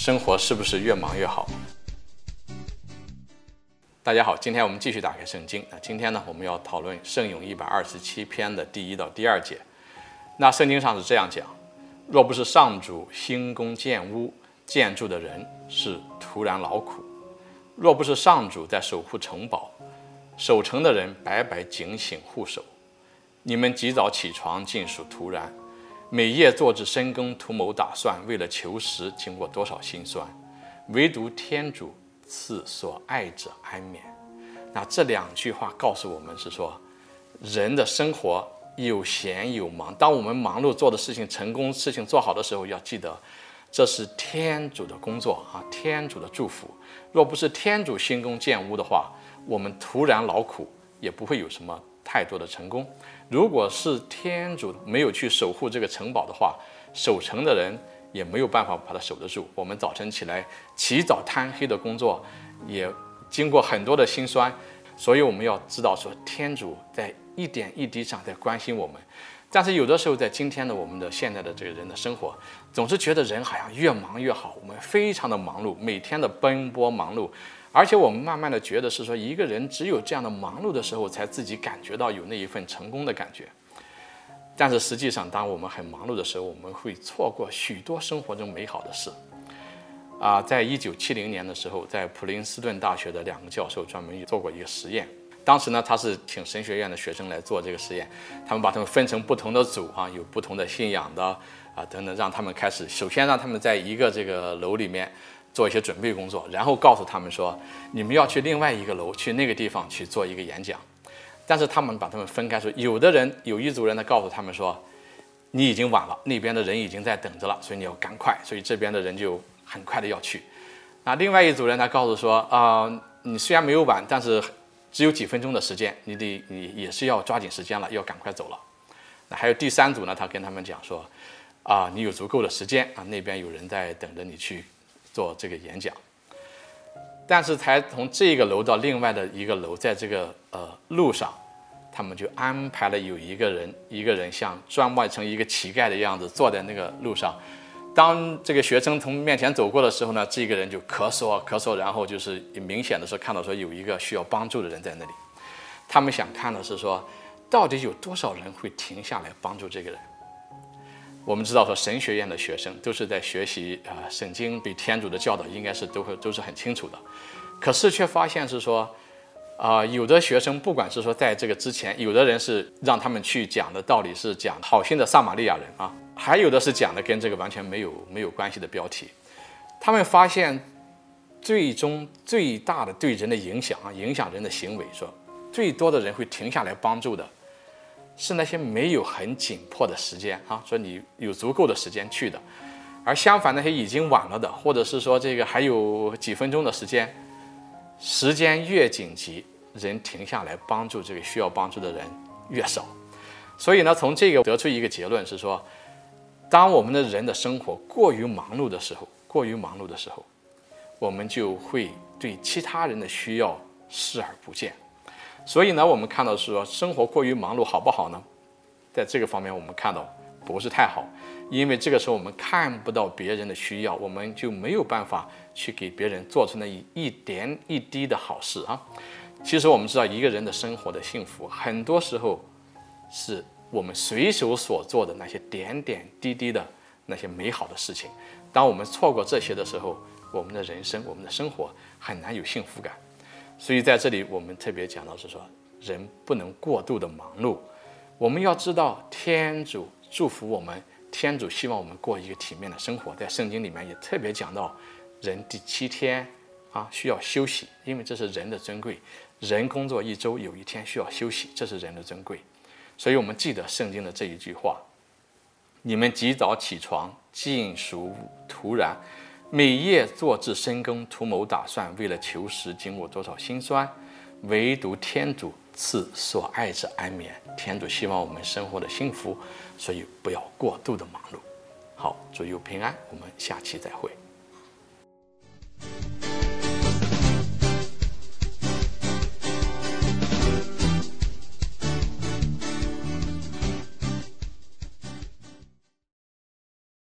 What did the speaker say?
生活是不是越忙越好？大家好，今天我们继续打开圣经。那今天呢，我们要讨论圣咏一百二十七篇的第一到第二节。那圣经上是这样讲：若不是上主兴工建屋，建筑的人是徒然劳苦；若不是上主在守护城堡，守城的人白白警醒护守。你们及早起床，尽属徒然。每夜做至深更，图谋打算，为了求食，经过多少辛酸，唯独天主赐所爱者安眠。那这两句话告诉我们是说，人的生活有闲有忙。当我们忙碌做的事情成功，事情做好的时候，要记得这是天主的工作啊，天主的祝福。若不是天主兴工建屋的话，我们徒然劳苦，也不会有什么太多的成功。如果是天主没有去守护这个城堡的话，守城的人也没有办法把它守得住。我们早晨起来起早贪黑的工作，也经过很多的辛酸，所以我们要知道说，天主在一点一滴上在关心我们。但是有的时候，在今天的我们的现在的这个人的生活，总是觉得人好像越忙越好，我们非常的忙碌，每天的奔波忙碌。而且我们慢慢的觉得是说，一个人只有这样的忙碌的时候，才自己感觉到有那一份成功的感觉。但是实际上，当我们很忙碌的时候，我们会错过许多生活中美好的事。啊，在一九七零年的时候，在普林斯顿大学的两个教授专门做过一个实验。当时呢，他是请神学院的学生来做这个实验，他们把他们分成不同的组啊，有不同的信仰的啊等等，让他们开始，首先让他们在一个这个楼里面。做一些准备工作，然后告诉他们说，你们要去另外一个楼，去那个地方去做一个演讲。但是他们把他们分开说，有的人有一组人呢，告诉他们说，你已经晚了，那边的人已经在等着了，所以你要赶快。所以这边的人就很快的要去。那另外一组人呢，告诉说，啊、你虽然没有晚，但是只有几分钟的时间，你得你也是要抓紧时间了，要赶快走了。那还有第三组呢，他跟他们讲说，啊、你有足够的时间啊，那边有人在等着你去。做这个演讲，但是才从这个楼到另外的一个楼，在这个呃路上，他们就安排了有一个人，一个人像装扮成一个乞丐的样子坐在那个路上。当这个学生从面前走过的时候呢，这个人就咳嗽啊咳嗽，然后就是明显的是看到说有一个需要帮助的人在那里。他们想看的是说，到底有多少人会停下来帮助这个人。我们知道说神学院的学生都是在学习啊，圣经对天主的教导应该是都会都是很清楚的，可是却发现是说，啊，有的学生不管是说在这个之前，有的人是让他们去讲的道理是讲好心的撒玛利亚人啊，还有的是讲的跟这个完全没有没有关系的标题，他们发现最终最大的对人的影响啊，影响人的行为，说最多的人会停下来帮助的。是那些没有很紧迫的时间啊，说你有足够的时间去的，而相反那些已经晚了的，或者是说这个还有几分钟的时间，时间越紧急，人停下来帮助这个需要帮助的人越少。所以呢，从这个得出一个结论是说，当我们的人的生活过于忙碌的时候，过于忙碌的时候，我们就会对其他人的需要视而不见。所以呢，我们看到是说，生活过于忙碌好不好呢？在这个方面，我们看到不是太好，因为这个时候我们看不到别人的需要，我们就没有办法去给别人做出那一一点一滴的好事啊。其实我们知道，一个人的生活的幸福，很多时候是我们随手所做的那些点点滴滴的那些美好的事情。当我们错过这些的时候，我们的人生，我们的生活很难有幸福感。所以在这里，我们特别讲到是说，人不能过度的忙碌。我们要知道，天主祝福我们，天主希望我们过一个体面的生活。在圣经里面也特别讲到，人第七天啊需要休息，因为这是人的尊贵。人工作一周，有一天需要休息，这是人的尊贵。所以我们记得圣经的这一句话：你们及早起床，尽属徒然。每夜做至深耕，图谋打算，为了求食，经过多少辛酸，唯独天主赐所爱者安眠。天主希望我们生活的幸福，所以不要过度的忙碌。好，祝佑平安，我们下期再会。